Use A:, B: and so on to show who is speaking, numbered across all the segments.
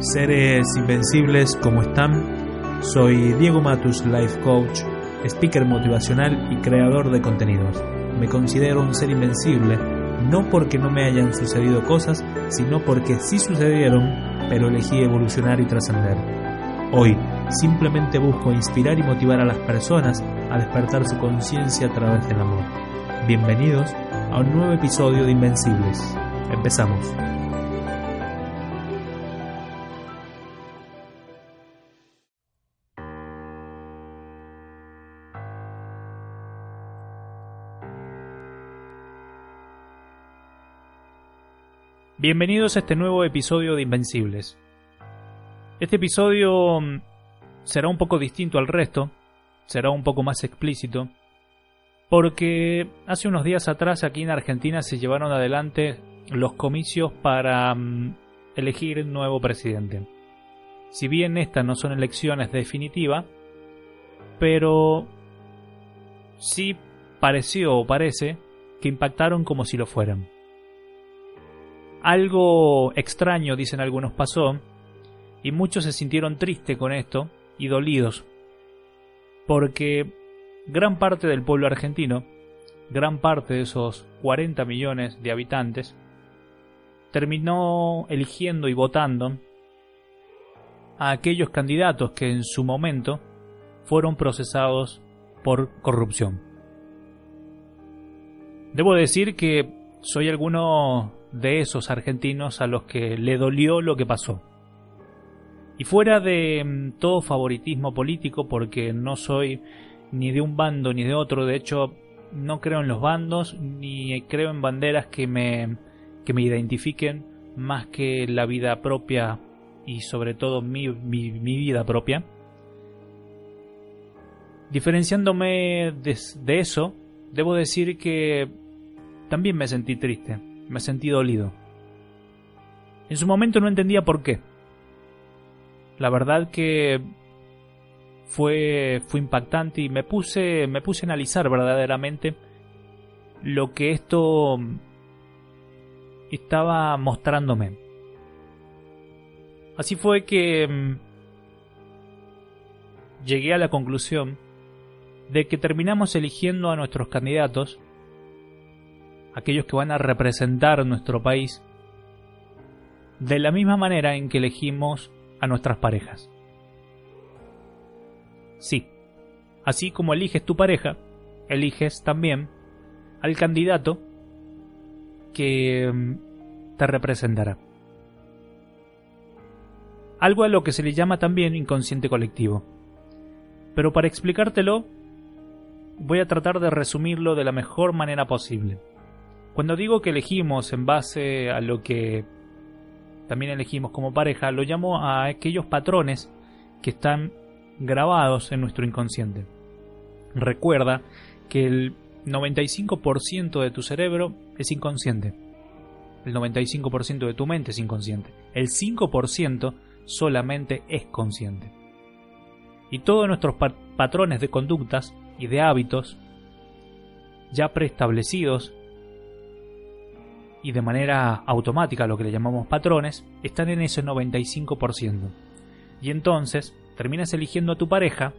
A: Seres invencibles, ¿cómo están? Soy Diego Matus, Life Coach, speaker motivacional y creador de contenidos. Me considero un ser invencible, no porque no me hayan sucedido cosas, sino porque sí sucedieron, pero elegí evolucionar y trascender. Hoy simplemente busco inspirar y motivar a las personas a despertar su conciencia a través del amor. Bienvenidos a un nuevo episodio de Invencibles. Empezamos. Bienvenidos a este nuevo episodio de Invencibles. Este episodio mm, será un poco distinto al resto, será un poco más explícito, porque hace unos días atrás aquí en Argentina se llevaron adelante los comicios para mm, elegir nuevo presidente. Si bien estas no son elecciones definitivas, pero sí pareció o parece que impactaron como si lo fueran. Algo extraño, dicen algunos, pasó, y muchos se sintieron tristes con esto y dolidos, porque gran parte del pueblo argentino, gran parte de esos 40 millones de habitantes, terminó eligiendo y votando a aquellos candidatos que en su momento fueron procesados por corrupción. Debo decir que soy alguno de esos argentinos a los que le dolió lo que pasó. Y fuera de mm, todo favoritismo político, porque no soy ni de un bando ni de otro, de hecho no creo en los bandos ni creo en banderas que me, que me identifiquen más que la vida propia y sobre todo mi, mi, vida propia. Diferenciándome de eso, debo decir que también me sentí triste me sentí dolido. En su momento no entendía por qué. La verdad que fue, fue impactante y me puse, me puse a analizar verdaderamente lo que esto estaba mostrándome. Así fue que mm, llegué a la conclusión de que terminamos eligiendo a nuestros candidatos aquellos que van a representar nuestro país, de la misma manera en que elegimos a nuestras parejas. Sí, así como eliges tu pareja, eliges también al candidato que mm, te representará. Algo a lo que se le llama también inconsciente colectivo. Pero para explicártelo, voy a tratar de resumirlo de la mejor manera posible. Cuando digo que elegimos en base a lo que también elegimos como pareja, lo llamo a aquellos patrones que están grabados en nuestro inconsciente. Recuerda que el 95% de tu cerebro es inconsciente. El 95% de tu mente es inconsciente. El 5% solamente es consciente. Y todos nuestros patrones de conductas y de hábitos ya preestablecidos y de manera automática, lo que le llamamos patrones, están en ese 95%. Y entonces terminas eligiendo a tu pareja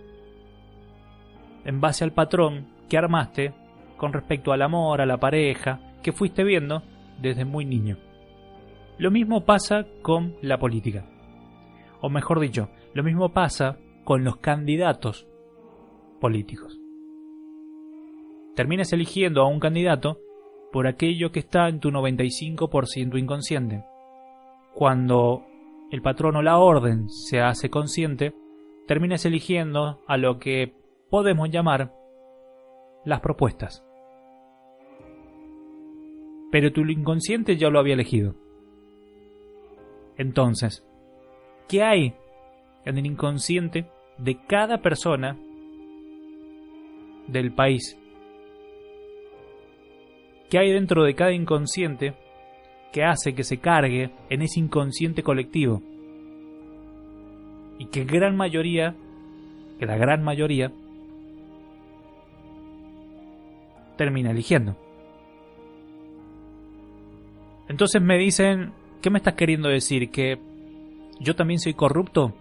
A: en base al patrón que armaste con respecto al amor, a la pareja, que fuiste viendo desde muy niño. Lo mismo pasa con la política. O mejor dicho, lo mismo pasa con los candidatos políticos. Terminas eligiendo a un candidato por aquello que está en tu 95% inconsciente. Cuando el patrón o la orden se hace consciente, terminas eligiendo a lo que podemos llamar las propuestas. Pero tu inconsciente ya lo había elegido. Entonces, ¿qué hay en el inconsciente de cada persona del país ¿Qué hay dentro de cada inconsciente que hace que se cargue en ese inconsciente colectivo? Y que gran mayoría, que la gran mayoría, termina eligiendo. Entonces me dicen, ¿qué me estás queriendo decir? Que ¿Yo también soy corrupto?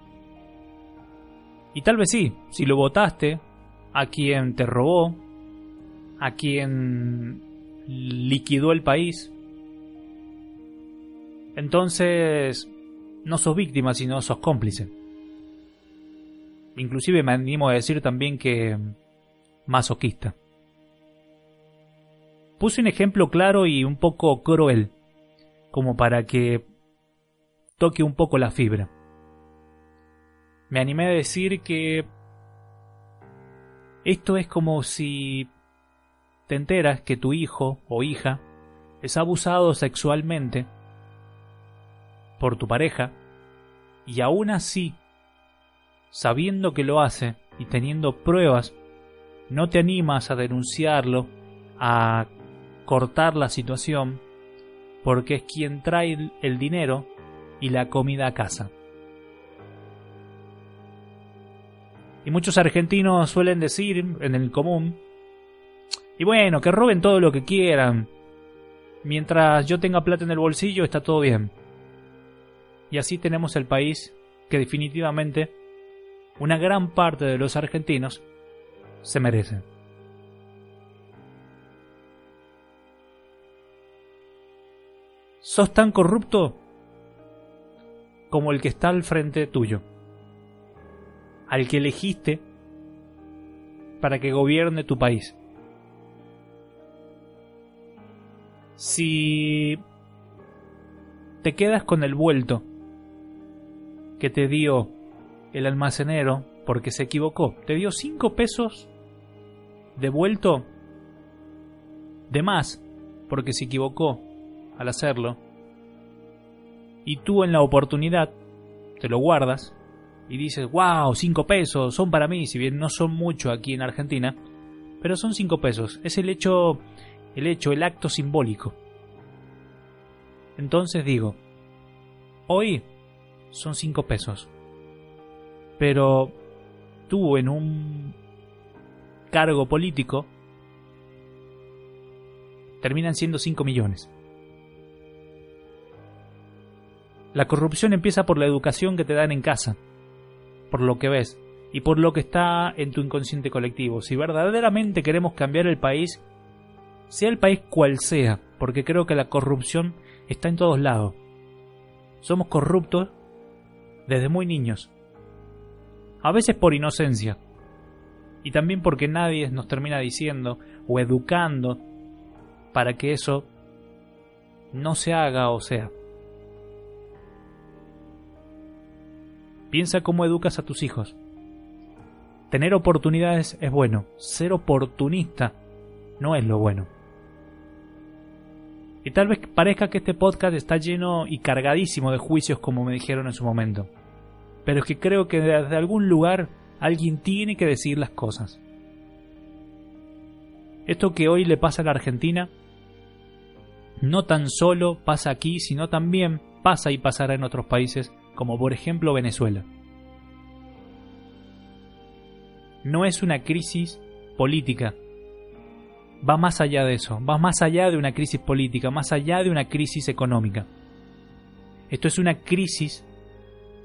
A: Y tal vez sí, si lo votaste a quien te robó, a quien liquidó el país, entonces no sos víctima, sino sos cómplice. Inclusive me animo a decir también que masoquista. Puse un ejemplo claro y un poco cruel, como para que toque un poco la fibra. Me animé a decir que esto es como si te enteras que tu hijo o hija es abusado sexualmente por tu pareja y aún así, sabiendo que lo hace y teniendo pruebas, no te animas a denunciarlo, a cortar la situación, porque es quien trae el dinero y la comida a casa. Y muchos argentinos suelen decir en el común, y bueno, que roben todo lo que quieran. Mientras yo tenga plata en el bolsillo está todo bien. Y así tenemos el país que definitivamente una gran parte de los argentinos se merecen. ¿Sos tan corrupto como el que está al frente tuyo? Al que elegiste para que gobierne tu país. Si te quedas con el vuelto que te dio el almacenero porque se equivocó. Te dio 5 pesos de vuelto de más porque se equivocó al hacerlo. Y tú en la oportunidad te lo guardas y dices, wow, 5 pesos son para mí, si bien no son mucho aquí en Argentina, pero son 5 pesos. Es el hecho, el hecho, el acto simbólico. Entonces digo, hoy son 5 pesos. Pero tú en un cargo político terminan siendo 5 millones. La corrupción empieza por la educación que te dan en casa, por lo que ves y por lo que está en tu inconsciente colectivo. Si verdaderamente queremos cambiar el país, sea el país cual sea, porque creo que la corrupción está en todos lados. Somos corruptos desde muy niños. A veces por inocencia. Y también porque nadie nos termina diciendo o educando para que eso no se haga o sea. Piensa cómo educas a tus hijos. Tener oportunidades es bueno, ser oportunista no es lo bueno. Y tal vez parezca que este podcast está lleno y cargadísimo de juicios como me dijeron en su momento pero es que creo que desde algún lugar alguien tiene que decir las cosas. Esto que hoy le pasa a la Argentina no tan solo pasa aquí, sino también pasa y pasará en otros países, como por ejemplo Venezuela. No es una crisis política, va más allá de eso, va más allá de una crisis política, más allá de una crisis económica. Esto es una crisis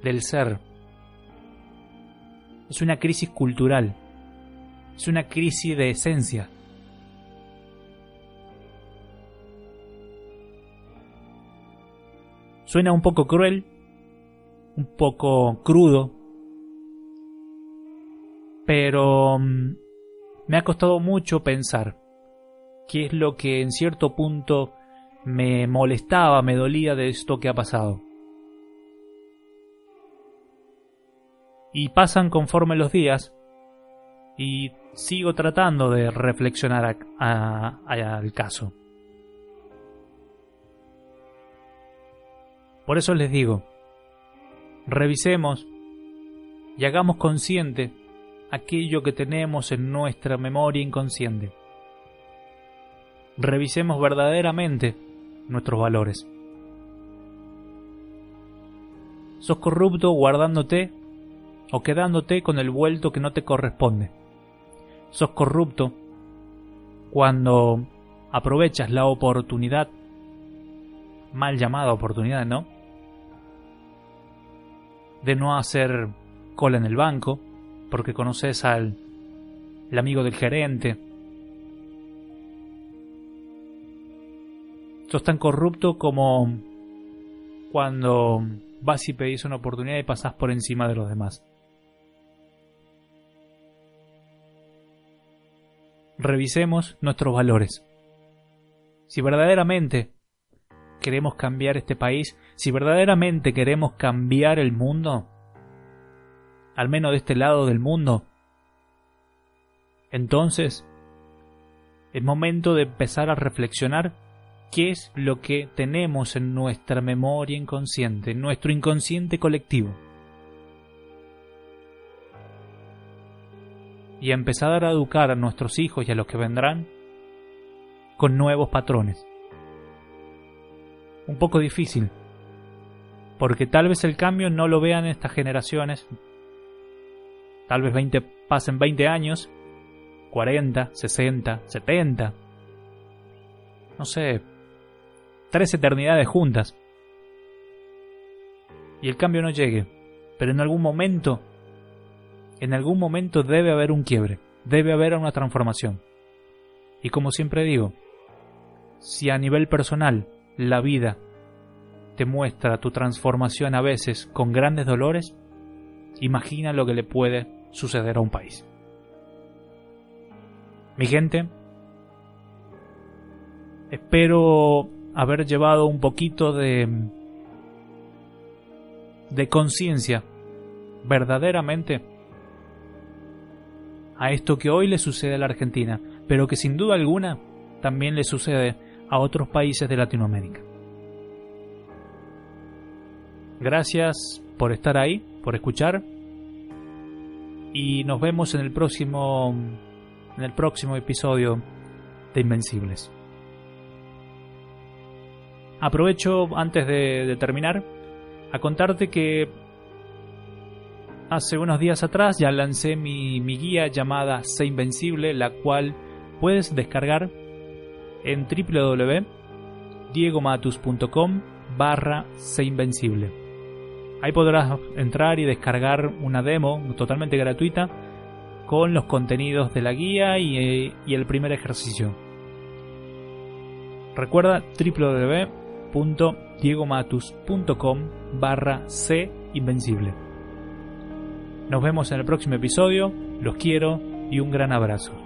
A: del ser. Es una crisis cultural. Es una crisis de esencia. Suena un poco cruel, un poco crudo, pero mm, me ha costado mucho pensar qué es lo que en cierto punto me molestaba, me dolía de esto que ha pasado. y pasan conforme los días y sigo tratando de reflexionar al caso. Por eso les digo, revisemos y hagamos consciente aquello que tenemos en nuestra memoria inconsciente. Revisemos verdaderamente nuestros valores. ¿Sos corrupto guardándote o quedándote con el vuelto que no te corresponde. Sos corrupto cuando aprovechas la oportunidad, mal llamada oportunidad, ¿no? de no hacer cola en el banco, porque conoces al amigo del gerente. Sos tan corrupto como cuando vas y pedís una oportunidad y pasás por encima de los demás. Revisemos nuestros valores. Si verdaderamente queremos cambiar este país, si verdaderamente queremos cambiar el mundo, al menos de este lado del mundo, entonces es momento de empezar a reflexionar qué es lo que tenemos en nuestra memoria inconsciente, en nuestro inconsciente colectivo. Y empezar a educar a nuestros hijos y a los que vendrán con nuevos patrones. Un poco difícil, porque tal vez el cambio no lo vean estas generaciones, tal vez 20, pasen 20 años, 40, 60, 70, no sé, tres eternidades juntas. Y el cambio no llegue, pero en algún momento, en algún momento debe haber un quiebre, debe haber una transformación. Y como siempre digo, si a nivel personal la vida te muestra tu transformación a veces con grandes dolores, imagina lo que le puede suceder a un país. Mi gente, espero haber llevado un poquito de de conciencia verdaderamente a esto que hoy le sucede a la Argentina, pero que sin duda alguna también le sucede a otros países de Latinoamérica. Gracias por estar ahí, por escuchar y nos vemos en el próximo en el próximo episodio de Invencibles. Aprovecho antes de, terminar a contarte que hace unos días atrás ya lancé mi, guía llamada Sé Invencible, la cual puedes descargar en www.diegomatus.com barra Invencible. Ahí podrás entrar y descargar una demo totalmente gratuita con los contenidos de la guía y, y el primer ejercicio. Recuerda www.diegomatus.com barra C Invencible. Nos vemos en el próximo episodio, los quiero y un gran abrazo.